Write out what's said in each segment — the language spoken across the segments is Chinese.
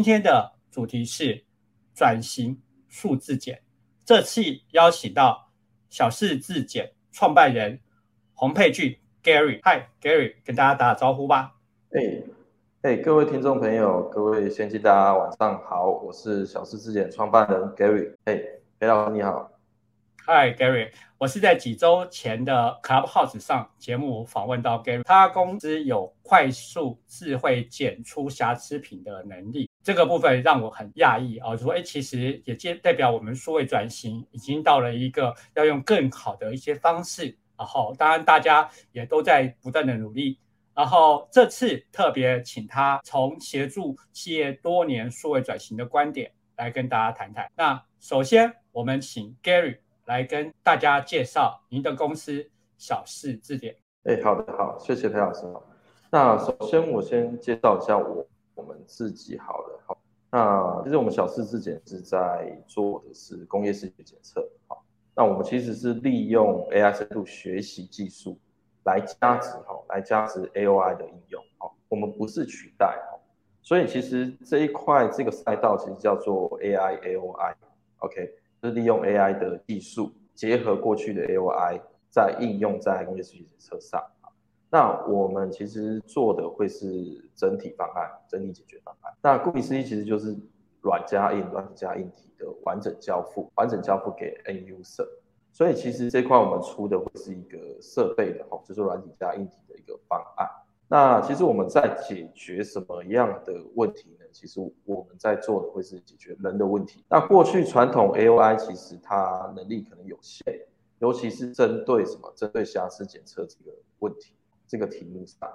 今天的主题是转型数字检，这次邀请到小四字检创办人洪佩俊 Gary，嗨 Gary，跟大家打打招呼吧。哎哎，各位听众朋友，各位先进大家晚上好，我是小四字检创办人 Gary，哎，裴老师你好。嗨，Gary，我是在几周前的 Clubhouse 上节目访问到 Gary，他公司有快速智慧检出瑕疵品的能力，这个部分让我很讶异啊，说哎，其实也接代表我们数位转型已经到了一个要用更好的一些方式，然后当然大家也都在不断的努力，然后这次特别请他从协助企业多年数位转型的观点来跟大家谈谈。那首先我们请 Gary。来跟大家介绍您的公司小事字典。哎，好的，好，谢谢裴老师。那首先我先介绍一下我我们自己好了。好，那其实我们小四质检是在做的是工业视觉检测。好，那我们其实是利用 AI 深度学习技术来加值哈，来加值 AOI 的应用。好，我们不是取代哈，所以其实这一块这个赛道其实叫做 AI AOI。OK 就。是利用 AI 的技术，结合过去的 AOI，再应用在工业视觉检测上。那我们其实做的会是整体方案、整体解决方案。那顾名思义，其实就是软加硬、软体加硬体的完整交付，完整交付给 N user。所以其实这块我们出的会是一个设备的吼，就是软体加硬体的一个方案。那其实我们在解决什么样的问题呢？其实我们在做的会是解决人的问题。那过去传统 AOI 其实它能力可能有限，尤其是针对什么？针对瑕疵检测这个问题这个题目上。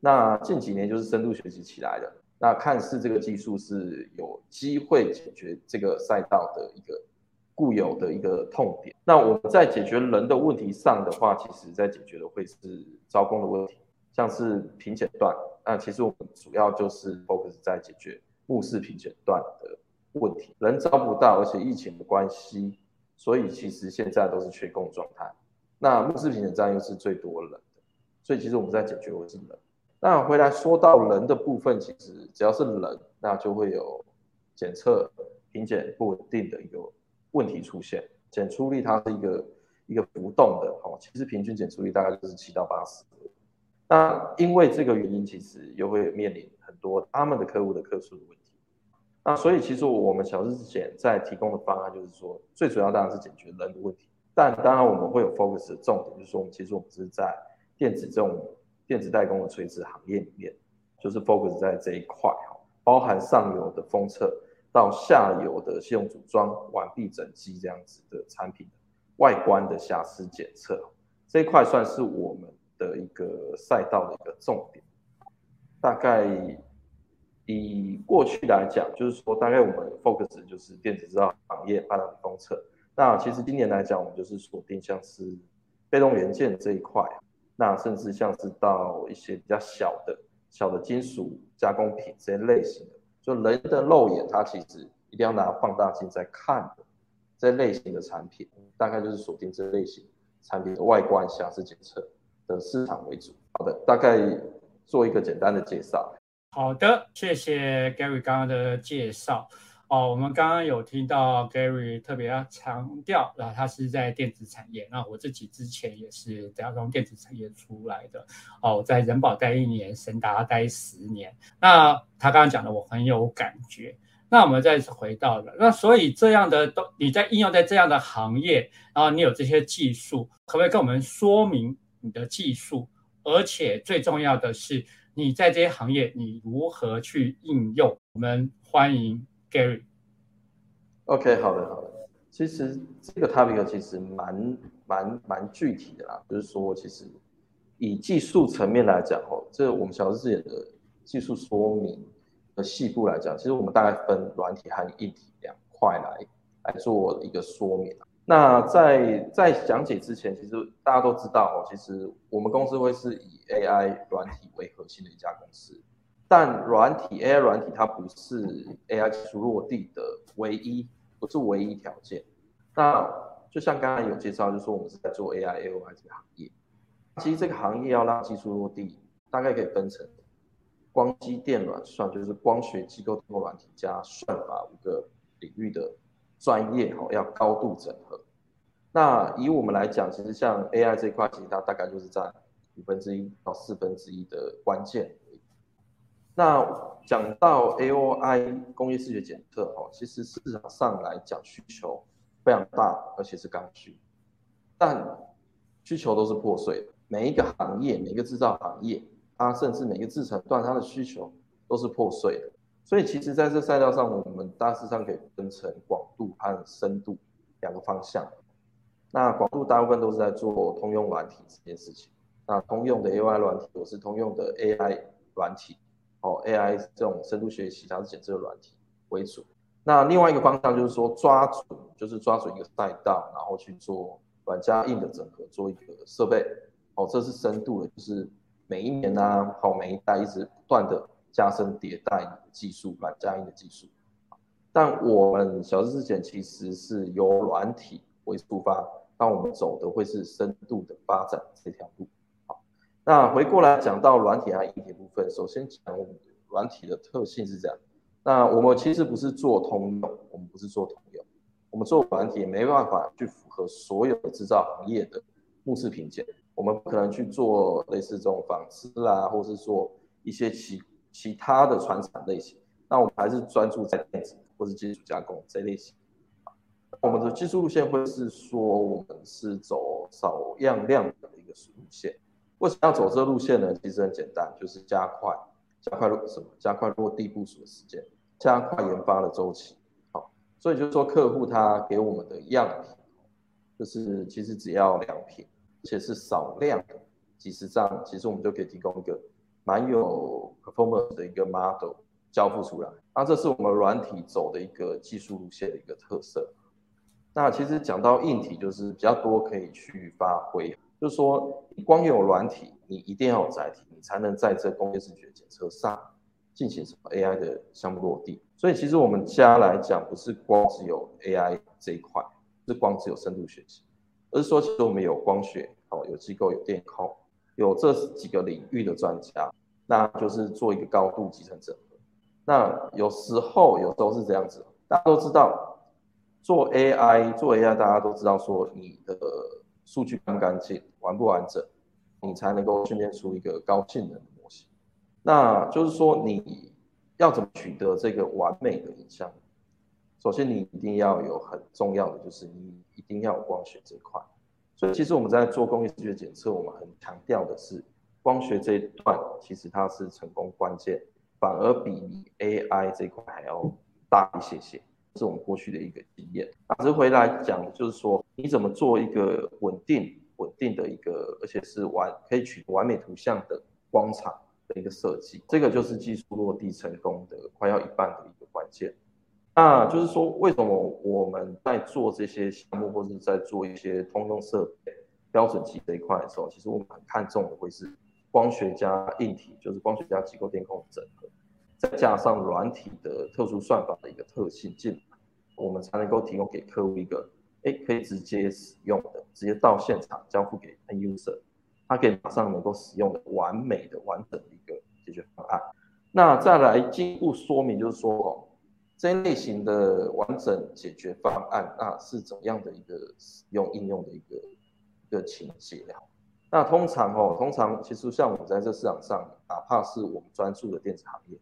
那近几年就是深度学习起来的，那看似这个技术是有机会解决这个赛道的一个固有的一个痛点。那我们在解决人的问题上的话，其实在解决的会是招工的问题，像是评检段。那其实我们主要就是 focus 在解决目视品检段的问题，人招不到，而且疫情的关系，所以其实现在都是缺工状态。那目视品检站又是最多人，所以其实我们在解决的是人。那回来说到人的部分，其实只要是人，那就会有检测品检不稳定的一个问题出现。检出率它是一个一个浮动的，哦，其实平均检出率大概就是七到八十。那因为这个原因，其实又会面临很多他们的客户的客诉的问题。那所以其实我们小日之前在提供的方案就是说，最主要当然是解决人的问题，但当然我们会有 focus 的重点，就是说我们其实我们是在电子这种电子代工的垂直行业里面，就是 focus 在这一块哈，包含上游的封测到下游的系统组装完毕整机这样子的产品外观的瑕疵检测这一块算是我们。的一个赛道的一个重点，大概以过去来讲，就是说大概我们 focus 就是电子制造行业、半导体封测。那其实今年来讲，我们就是锁定像是被动元件这一块，那甚至像是到一些比较小的小的金属加工品这些类型的，就人的肉眼它其实一定要拿放大镜在看的这类型的产品，大概就是锁定这类型产品的外观瑕疵检测。的市场为主。好的，大概做一个简单的介绍。好的，谢谢 Gary 刚刚的介绍。哦，我们刚刚有听到 Gary 特别要强调，啊，他是在电子产业。那我自己之前也是要从电子产业出来的。哦，在人保待一年，神达待十年。那他刚刚讲的，我很有感觉。那我们再次回到了，那所以这样的都你在应用在这样的行业，然后你有这些技术，可不可以跟我们说明？你的技术，而且最重要的是，你在这些行业你如何去应用？我们欢迎 Gary。OK，好的，好的。其实这个 topic 其实蛮蛮蛮具体的啦，就是说，其实以技术层面来讲，哦，这我们小视野的技术说明的细部来讲，其实我们大概分软体和硬体两块来来做一个说明。那在在讲解之前，其实大家都知道哦，其实我们公司会是以 AI 软体为核心的一家公司，但软体 AI 软体它不是 AI 技术落地的唯一，不是唯一条件。那就像刚才有介绍，就说我们是在做 AI AOI 这个行业，其实这个行业要让技术落地，大概可以分成光机电软算，就是光学机构通过软体加算法五个领域的专业哈，要高度整合。那以我们来讲，其实像 AI 这块，其实它大概就是在五分之一到四分之一的关键。那讲到 AOI 工业视觉检测哦，其实市场上来讲需求非常大，而且是刚需，但需求都是破碎的。每一个行业，每一个制造行业，它甚至每个制程段，它的需求都是破碎的。所以其实在这赛道上，我们大致上可以分成广度和深度两个方向。那广度大部分都是在做通用软体这件事情。那通用的 A I 软体，我是通用的 AI 软体。哦，AI 这种深度学习，它是检测软体为主。那另外一个方向就是说，抓准，就是抓准一个赛道，然后去做软加硬的整合，做一个设备。哦，这是深度的，就是每一年呢，好每一代一直不断的加深迭代技术，软加硬的技术。但我们小智之前其实是由软体为出发，但我们走的会是深度的发展这条路。那回过来讲到软体和硬体部分，首先讲我们软体的特性是这样。那我们其实不是做通用，我们不是做通用，我们做软体没办法去符合所有的制造行业的目视品鉴，我们不可能去做类似这种纺织啦，或是做一些其其他的传产类型。那我们还是专注在电子或是金属加工这类型。我们的技术路线会是说，我们是走少样量的一个路线。为什么要走这路线呢？其实很简单，就是加快、加快落什么？加快落地部署的时间，加快研发的周期。好，所以就是说，客户他给我们的样品，就是其实只要两品，而且是少量的几十张，其实我们就可以提供一个蛮有 performance 的一个 model 交付出来。那这是我们软体走的一个技术路线的一个特色。那其实讲到硬体，就是比较多可以去发挥。就是说，你光有软体，你一定要有载体，你才能在这工业视觉检测上进行什么 AI 的项目落地。所以，其实我们家来讲，不是光只有 AI 这一块，是光只有深度学习，而是说，其实我们有光学，哦，有机构，有电控，有这几个领域的专家，那就是做一个高度集成整合。那有时候，有时候是这样子，大家都知道，做 AI，做 AI，大家都知道说你的。数据干不干净，完不完整，你才能够训练出一个高性能的模型。那就是说，你要怎么取得这个完美的影像？首先，你一定要有很重要的，就是你一定要有光学这块。所以，其实我们在做工业视觉检测，我们很强调的是光学这一段，其实它是成功关键，反而比你 AI 这块还要大一些些。是我们过去的一个经验。打直回来讲，就是说你怎么做一个稳定、稳定的一个，而且是完可以取完美图像的光场的一个设计，这个就是技术落地成功的快要一半的一个关键。那就是说，为什么我们在做这些项目，或者在做一些通用设备、标准机这一块的时候，其实我们很看重的会是光学加硬体，就是光学加机构电控整合。再加上软体的特殊算法的一个特性进来，我们才能够提供给客户一个，哎，可以直接使用的，直接到现场交付给 N user，他可以马上能够使用的完美的完整的一个解决方案。那再来进一步说明，就是说哦，这类型的完整解决方案，那是怎样的一个使用应用的一个一个情节？那通常哦，通常其实像我们在这市场上，哪怕是我们专注的电子行业。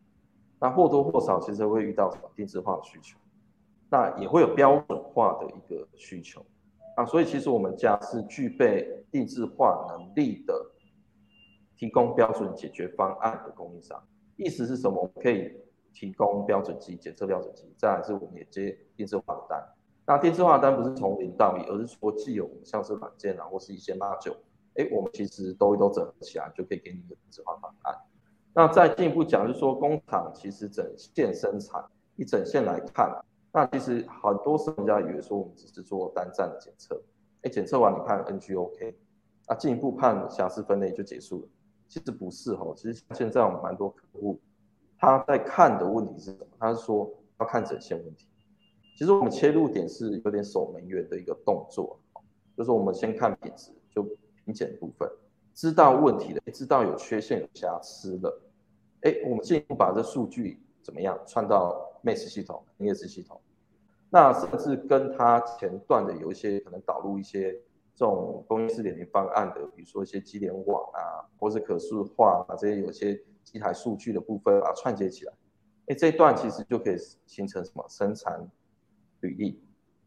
那或多或少其实会遇到什么定制化的需求，那也会有标准化的一个需求，啊，所以其实我们家是具备定制化能力的，提供标准解决方案的供应商。意思是什么？我们可以提供标准机、检测标准机，再来是我们也接定制化的单。那定制化单不是从零到一，而是说既有像是软件啊，或是一些 module，哎，我们其实都都整合起来，就可以给你一个定制化方案。那再进一步讲，就是说工厂其实整线生产一整线来看，那其实很多时候人家以为说我们只是做单站的检测，哎，检测完你看 NG OK，那进一步判瑕疵分类就结束了。其实不是哈，其实现在我们蛮多客户他在看的问题是什么？他是说要看整线问题。其实我们切入点是有点守门员的一个动作，就是我们先看品质，就品检部分。知道问题的，知道有缺陷、有瑕疵了，哎，我们进一步把这数据怎么样串到 MES 系统、营业式系统，那甚至跟它前段的有一些可能导入一些这种工业四点零方案的，比如说一些机联网啊，或是可视化啊这些有些机台数据的部分，把它串接起来，哎，这一段其实就可以形成什么生产履历，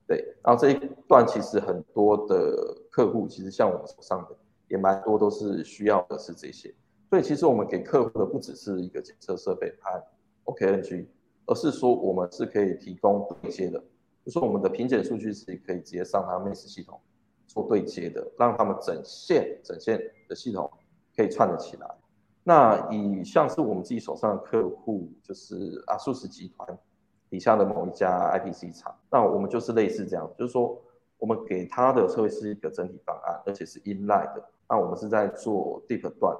对，然后这一段其实很多的客户其实像我们手上的也蛮多都是需要的是这些，所以其实我们给客户的不只是一个检测设备和 OKNG。而是说，我们是可以提供对接的，就说我们的评检数据是可以直接上他 MES 系统做对接的，让他们整线整线的系统可以串得起来。那以像是我们自己手上的客户，就是阿素斯集团底下的某一家 IPC 厂，那我们就是类似这样，就是说我们给他的会是一个整体方案，而且是 inline 的。那我们是在做 deep 段，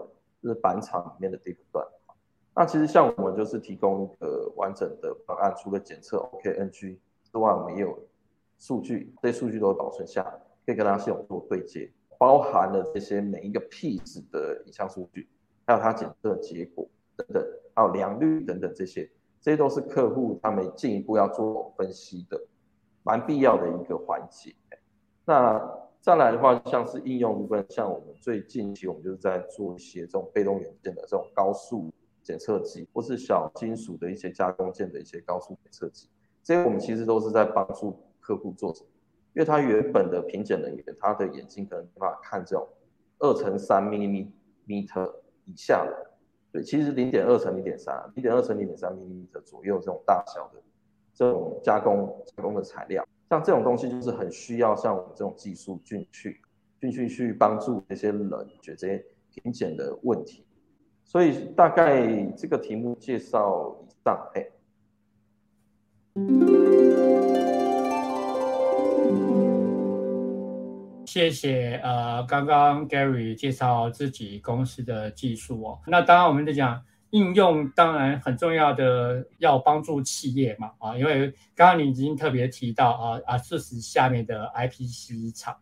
是板厂里面的 deep 段。那其实像我们就是提供一个完整的方案，除了检测 OKNG 之外，我们也有数据，这些数据都会保存下来，可以跟它系统做对接，包含了这些每一个 P 值的影像数据，还有它检测结果等等，还有良率等等这些，这些都是客户他们进一步要做分析的，蛮必要的一个环节。那再来的话，像是应用部分，像我们最近期我们就是在做一些这种被动元件的这种高速。检测机或是小金属的一些加工件的一些高速检测机，这些我们其实都是在帮助客户做什么？因为他原本的品检人员，他的眼睛可能没办法看这种二乘三 mm 以下的，对，其实零点二乘零点三，零点二乘零点三 mm 左右这种大小的这种加工加工的材料，像这种东西就是很需要像我们这种技术进去进去去帮助那些人解决这些品检的问题。所以大概这个题目介绍以上，哎，谢谢。呃，刚刚 Gary 介绍自己公司的技术哦。那当然，我们在讲应用，当然很重要的要帮助企业嘛，啊，因为刚刚你已经特别提到啊啊，这是下面的 IPC 厂，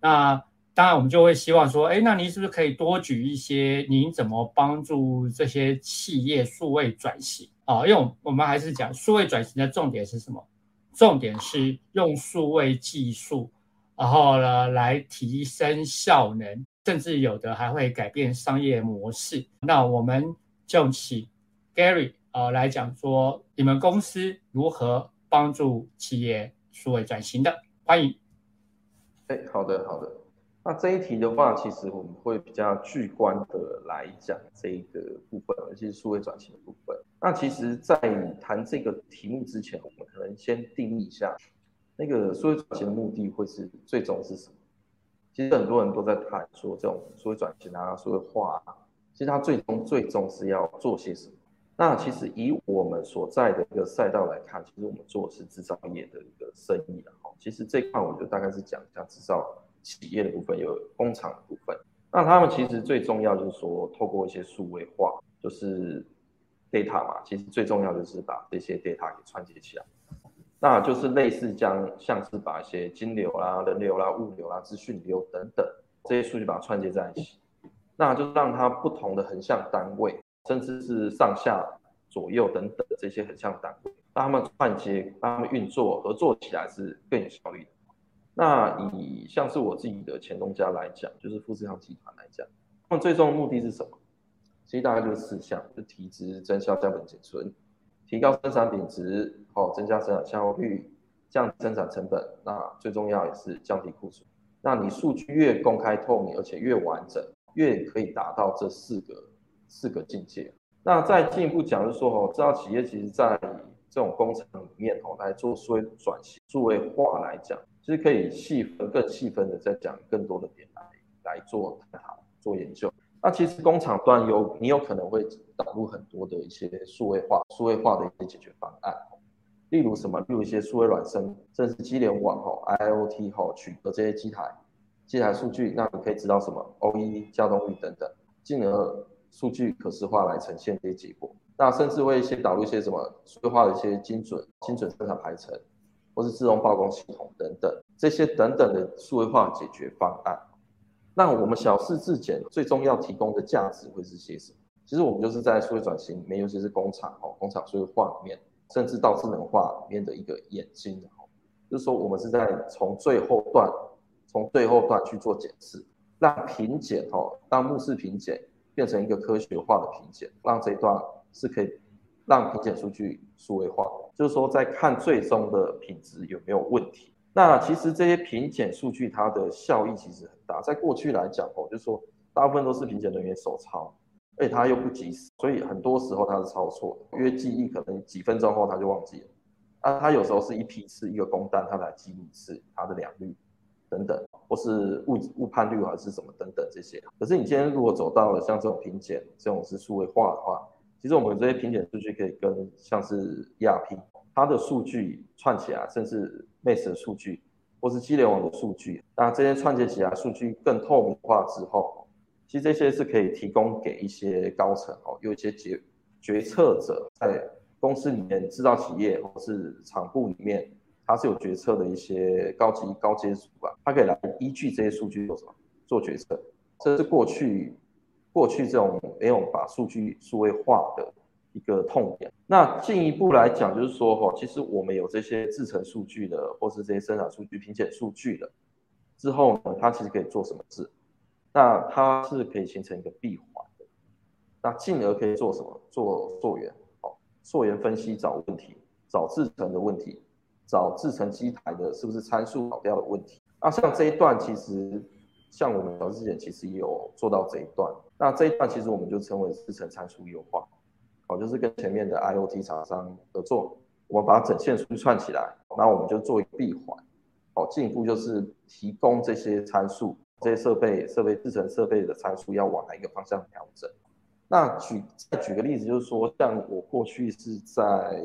那。当然，我们就会希望说，哎，那您是不是可以多举一些您怎么帮助这些企业数位转型啊？因为我们还是讲数位转型的重点是什么？重点是用数位技术，然后呢来提升效能，甚至有的还会改变商业模式。那我们就请 Gary 啊来讲说，你们公司如何帮助企业数位转型的？欢迎。哎，好的，好的。那这一题的话，其实我们会比较具观的来讲这一个部分，尤其是数位转型的部分。那其实，在谈这个题目之前，我们可能先定义一下，那个数位转型的目的会是最终是什么？其实很多人都在谈说，这种数位转型啊、数位化啊，其实它最终最终是要做些什么？那其实以我们所在的一个赛道来看，其实我们做的是制造业的一个生意啊。其实这块我就大概是讲一下制造。企业的部分有工厂的部分，那他们其实最重要就是说，透过一些数位化，就是 data 嘛，其实最重要就是把这些 data 给串接起来，那就是类似将像是把一些金流啦、人流啦、物流啦、资讯流等等这些数据把它串接在一起，那就让它不同的横向单位，甚至是上下左右等等这些横向单位，让他们串接，让他们运作合作起来是更有效率的。那以像是我自己的前东家来讲，就是富士康集团来讲，他们最终的目的是什么？其实大概就是四项：，就提质、增效、降本减存，提高生产品质，哦，增加生产效率，降生产成本。那最重要也是降低库存。那你数据越公开透明，而且越完整，越可以达到这四个四个境界。那再进一步讲，就是说，哦，知道企业其实在这种工程里面，哦，来做数位转型、数位化来讲。其实可以细分、更细分的再讲更多的点来来做探讨、做研究。那其实工厂端有你有可能会导入很多的一些数位化、数位化的一些解决方案，例如什么？例如一些数位孪生，甚至机联网哈、IOT 哈取得这些机台、机台数据，那你可以知道什么 OE 加动率等等，进而数据可视化来呈现这些结果。那甚至会一些导入一些什么数字化的一些精准、精准生产排程。或是自动曝光系统等等，这些等等的数位化解决方案，那我们小事质检最终要提供的价值会是些什么？其实我们就是在数位转型里面，尤其是工厂哦，工厂数位化里面，甚至到智能化里面的一个眼睛哦，就是说我们是在从最后段，从最后段去做检视，让品检哦，让目视品检变成一个科学化的品检，让这一段是可以让品检数据数位化，就是说在看最终的品质有没有问题。那其实这些品检数据它的效益其实很大，在过去来讲哦，就是说大部分都是品检人员手抄。而且他又不及时，所以很多时候他是抄错的，因为记忆可能几分钟后他就忘记了。啊，他有时候是一批次一个工单，他来记录一次他的两率等等，或是误误判率还是什么等等这些。可是你今天如果走到了像这种品检，这种是数位化的话，其实我们这些品检数据可以跟像是 ERP 它的数据串起来，甚至 Mace 的数据或是机联网的数据，那这些串接起来数据更透明化之后。其实这些是可以提供给一些高层哦，有一些决决策者在公司里面、制造企业或是厂部里面，他是有决策的一些高级高阶主管，他可以来依据这些数据做什么做决策。这是过去过去这种没有把数据数位化的一个痛点。那进一步来讲，就是说哈，其实我们有这些制成数据的，或是这些生产数据、品检数据的之后呢，它其实可以做什么事？那它是可以形成一个闭环的，那进而可以做什么？做溯源，哦，溯源分析找问题，找制成的问题，找制成机台的是不是参数跑掉的问题。那像这一段，其实像我们小之前其实也有做到这一段。那这一段其实我们就称为制成参数优化，哦，就是跟前面的 IOT 厂商合作，我们把整线数据串起来，然后我们就做一个闭环，哦，进一步就是提供这些参数。这些设备、设备制成设备的参数要往哪一个方向调整？那举再举个例子，就是说，像我过去是在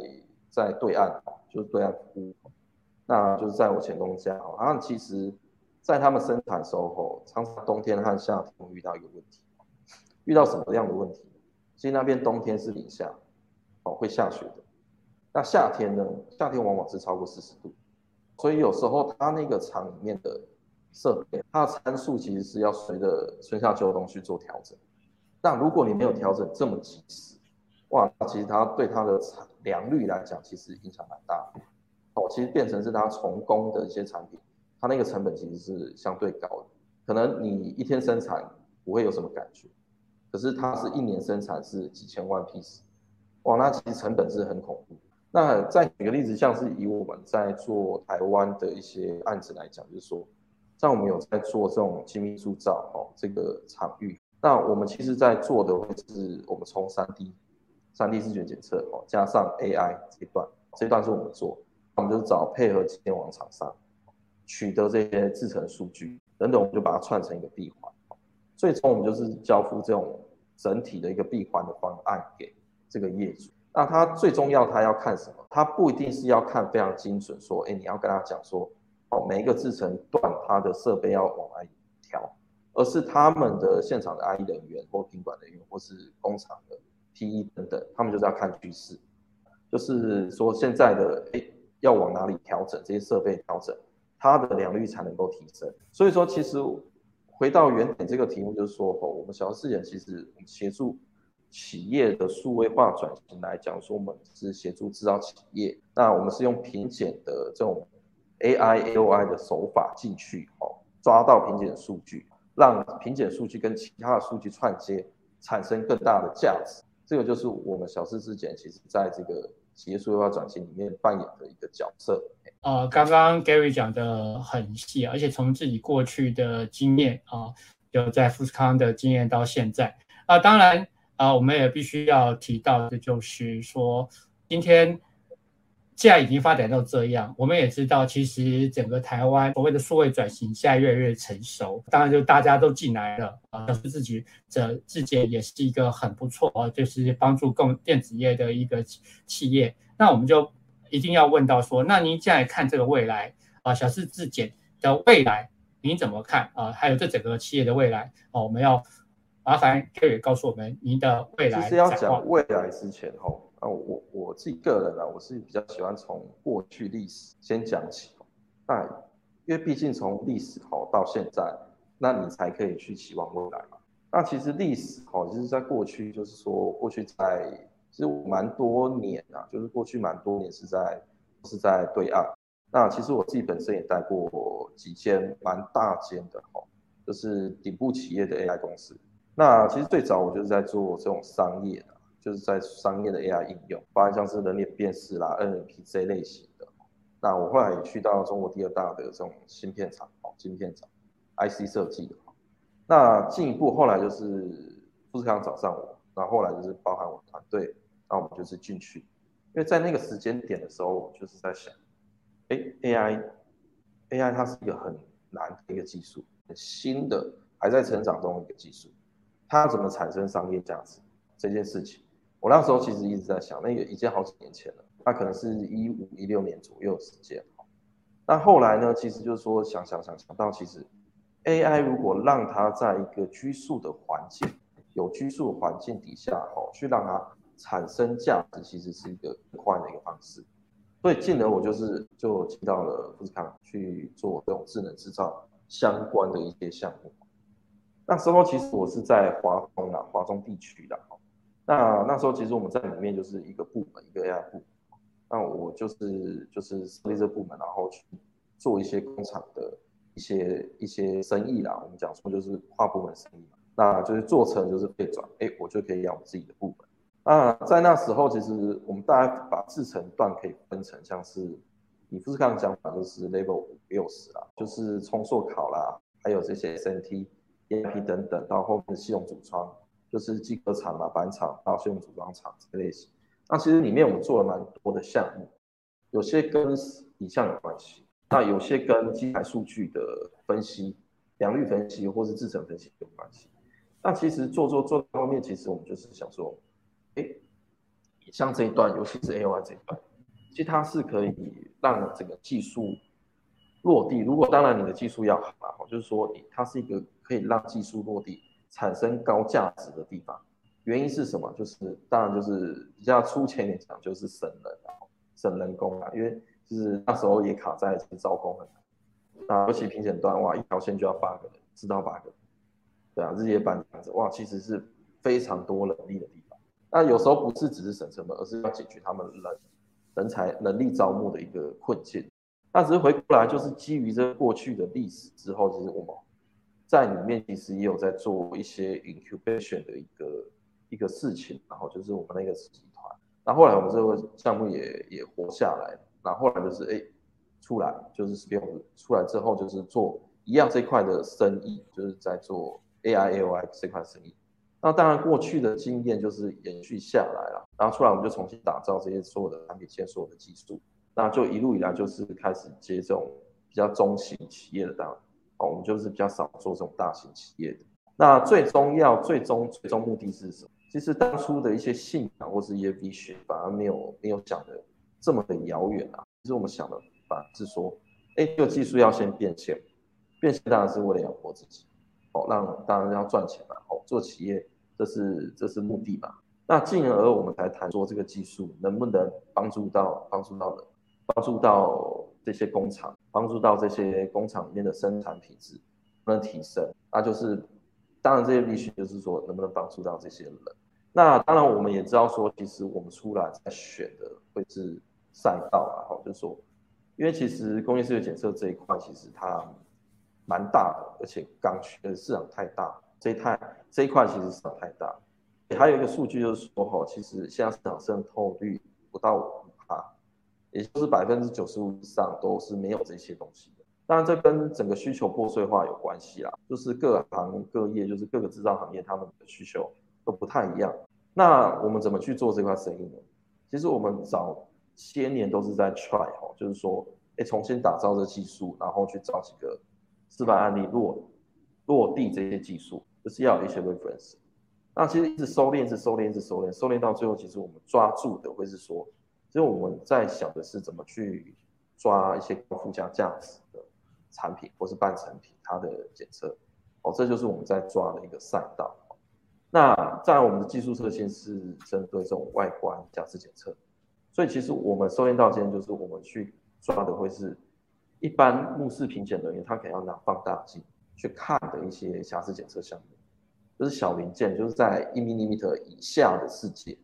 在对岸，就是对岸服务，那就是在我前东家，好像其实，在他们生产的时候，常常冬天和夏天遇到一个问题，遇到什么样的问题？其实那边冬天是零下，哦，会下雪的。那夏天呢？夏天往往是超过四十度，所以有时候它那个厂里面的。设备它的参数其实是要随着春夏秋冬去做调整。那如果你没有调整这么及时，哇，其实它对它的良率来讲，其实影响蛮大。哦，其实变成是它重工的一些产品，它那个成本其实是相对高的。可能你一天生产不会有什么感觉，可是它是一年生产是几千万 piece，哇，那其实成本是很恐怖。那再举个例子，像是以我们在做台湾的一些案子来讲，就是说。像我们有在做这种精密铸造哦，这个场域，那我们其实在做的会是我们从三 D、三 D 视觉检测哦，加上 AI 这一段，这一段是我们做，我们就找配合机电网厂商，取得这些制成数据等等，我们就把它串成一个闭环，最终我们就是交付这种整体的一个闭环的方案给这个业主。那他最重要，他要看什么？他不一定是要看非常精准，说，哎，你要跟他讲说。哦，每一个制成段，它的设备要往哪里调，而是他们的现场的 I E 人员或品管人员，或是工厂的 P E 等等，他们就是要看趋势，就是说现在的哎要往哪里调整这些设备调整，它的良率才能够提升。所以说，其实回到原点这个题目，就是说，哦，我们小视眼其实协助企业的数位化转型来讲，说我们是协助制造企业，那我们是用品检的这种。AI、AOI 的手法进去，哦，抓到品检数据，让品检数据跟其他的数据串接，产生更大的价值。这个就是我们小事之检，其实在这个企业数字化转型里面扮演的一个角色。呃，刚刚 Gary 讲的很细，而且从自己过去的经验啊，有在富士康的经验到现在啊，当然啊，我们也必须要提到的就是说，今天。现在已经发展到这样，我们也知道，其实整个台湾所谓的数位转型现在越来越成熟，当然就大家都进来了啊。自己这自己也是一个很不错啊，就是帮助供电子业的一个企业。那我们就一定要问到说，那您现在看这个未来啊，小四自检的未来，您怎么看啊？还有这整个企业的未来啊，我们要麻烦 Kerry 告诉我们您的未来。其实要讲未来之前哦。那，我我自己个人啊，我是比较喜欢从过去历史先讲起。那因为毕竟从历史好到现在，那你才可以去期望未来嘛。那其实历史哦，就是在过去，就是说过去在其实蛮多年啊，就是过去蛮多年是在是在对岸。那其实我自己本身也带过几间蛮大间的哦，就是顶部企业的 AI 公司。那其实最早我就是在做这种商业的，就是在商业的 AI 应用，包括像是人脸辨识啦、NLP 这类型的。那我后来也去到中国第二大的这种芯片厂哦，芯片厂 IC 设计的。那进一步后来就是富士康找上我，然后后来就是包含我团队，那我们就是进去，因为在那个时间点的时候，我就是在想，哎，AI，AI 它是一个很难的一个技术，很新的，还在成长中的一个技术，它怎么产生商业价值这件事情，我那时候其实一直在想，那个已经好几年前了，那可能是一五一六年左右时间，那后来呢，其实就是说想想想想到其实。AI 如果让它在一个拘束的环境，有拘束的环境底下哦，去让它产生价值，其实是一个很快的一个方式。所以进而我就是就进到了富士康去做这种智能制造相关的一些项目。那时候其实我是在华中啊，华中地区的。那那时候其实我们在里面就是一个部门，一个 AI 部。那我就是就是设立这个部门，然后去做一些工厂的。一些一些生意啦，我们讲说就是跨部门生意嘛，那就是做成就是被转，哎，我就可以养我自己的部门。那在那时候，其实我们大概把制成段可以分成，像是以富士康讲法就是 level 五六十啦，就是冲硕考啦，还有这些 SNT、EIP 等等，到后面的系统组装，就是机壳厂嘛、板厂到系统组装厂这类型。那其实里面我们做了蛮多的项目，有些跟影像有关系。那有些跟机台数据的分析、良率分析或是制程分析有关系。那其实做做做后面，其实我们就是想说，哎，像这一段，尤其是 A I 这一段，其实它是可以让整个技术落地。如果当然你的技术要好，就是说它是一个可以让技术落地、产生高价值的地方。原因是什么？就是当然就是比较粗浅点讲，就是省人，省人工啊，因为。就是那时候也卡在招工很难，那尤其评审段哇，一条线就要八个人，四到八个人，对啊，日夜班这样子哇，其实是非常多人力的地方。那有时候不是只是省成本，而是要解决他们人人才能力招募的一个困境。那只是回过来，就是基于这过去的历史之后，其实我们在里面其实也有在做一些 incubation 的一个一个事情，然后就是我们那个集团，那后来我们这个项目也也活下来了。那后来就是哎，出来就是 s p i n 出来之后就是做一样这块的生意，就是在做 AI A O I 这块生意。那当然过去的经验就是延续下来了，然后出来我们就重新打造这些所有的产品线、所有的技术。那就一路以来就是开始接这种比较中型企业的单，我们就是比较少做这种大型企业的。那最终要最终最终目的是什么？其实当初的一些信仰或是一些理想反而没有没有讲的。这么的遥远啊！其实我们想的反而是说，哎，这个技术要先变现，变现当然是为了养活自己，哦，让当然要赚钱嘛，哦，做企业这是这是目的嘛。那进而我们才谈说这个技术能不能帮助到帮助到人，帮助到这些工厂，帮助到这些工厂里面的生产品质能提升。那就是当然这些必须就是说能不能帮助到这些人。那当然我们也知道说，其实我们出来在选的会是。赛道啊，好，就是说，因为其实工业视觉检测这一块其实它蛮大的，而且刚需的市场太大，这一块这一块其实市场太大。还有一个数据就是说，哈，其实现在市场渗透率不到，也就是百分之九十五以上都是没有这些东西的。当然，这跟整个需求破碎化有关系啦，就是各行各业，就是各个制造行业，他们的需求都不太一样。那我们怎么去做这块生意呢？其实我们早。些年都是在 try 哈，就是说，哎，重新打造这技术，然后去找几个示范案例落落地这些技术，就是要有一些 reference。那其实一直收敛，一直收敛，一直收敛，收敛到最后，其实我们抓住的会是说，其实我们在想的是怎么去抓一些高附加价值的产品或是半成品，它的检测，哦，这就是我们在抓的一个赛道。那在我们的技术特性是针对这种外观价值检测。所以其实我们收敛到今天，就是我们去抓的会是一般目视评检人员，他可能要拿放大镜去看的一些瑕疵检测项目，就是小零件，就是在一 m 米 m 以下的世界，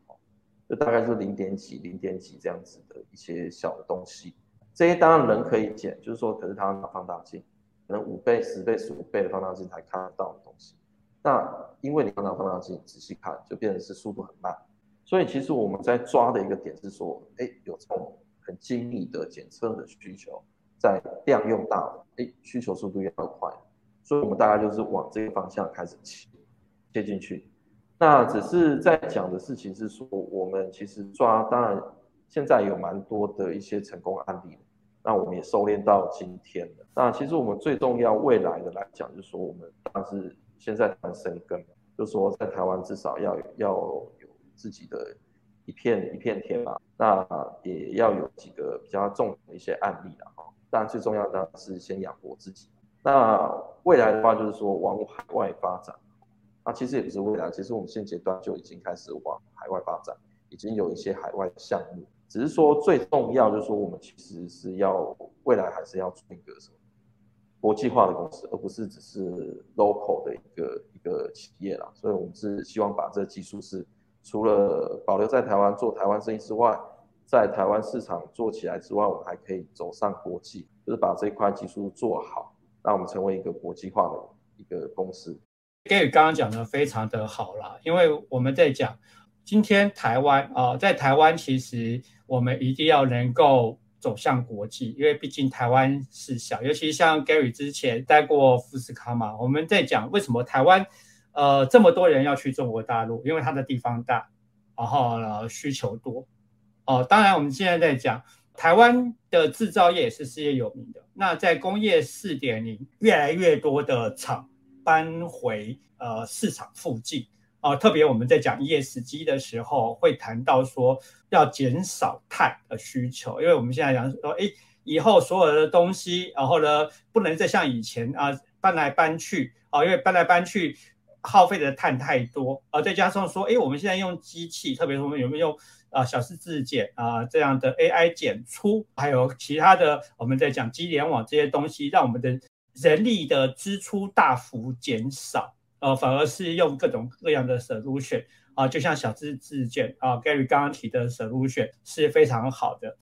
就大概是零点几、零点几这样子的一些小的东西。这些当然人可以剪，就是说，可是他要拿放大镜，可能五倍、十倍、十五倍的放大镜才看得到的东西。那因为你要拿放大镜仔细看，就变成是速度很慢。所以其实我们在抓的一个点是说，哎，有这种很精密的检测的需求，在量用大了，哎，需求速度要快。所以我们大概就是往这个方向开始切切进去。那只是在讲的事情是说，我们其实抓，当然现在有蛮多的一些成功案例，那我们也收敛到今天的。那其实我们最重要未来的来讲，就是说我们当然是现在谈生根，就是说在台湾至少要要有自己的一片一片天嘛，那也要有几个比较重的一些案例了哈。当然最重要的是先养活自己。那未来的话，就是说往海外发展。那其实也不是未来，其实我们现阶段就已经开始往海外发展，已经有一些海外项目。只是说最重要就是说，我们其实是要未来还是要做一个什么国际化的公司，而不是只是 local 的一个一个企业啦。所以我们是希望把这技术是除了保留在台湾做台湾生意之外，在台湾市场做起来之外，我们还可以走上国际，就是把这块技术做好，让我们成为一个国际化的一个公司。Gary 刚刚讲的非常的好啦，因为我们在讲今天台湾啊，在台湾其实我们一定要能够走向国际，因为毕竟台湾是小，尤其像 Gary 之前待过富士康嘛，我们在讲为什么台湾呃这么多人要去中国大陆，因为它的地方大，然后呢需求多哦。当然我们现在在讲台湾的制造业也是世界有名的，那在工业四点零越来越多的厂。搬回呃市场附近啊，特别我们在讲 ESG 的时候，会谈到说要减少碳的需求，因为我们现在讲说，哎，以后所有的东西，然后呢，不能再像以前啊搬来搬去啊，因为搬来搬去耗费的碳太多啊，再加上说，哎，我们现在用机器，特别是我们有没有用啊小式自检啊这样的 AI 检出，还有其他的我们在讲机联网这些东西，让我们的。人力的支出大幅减少，呃，反而是用各种各样的 solution 啊，就像小资自建啊，Gary 刚刚提的 solution 是非常好的。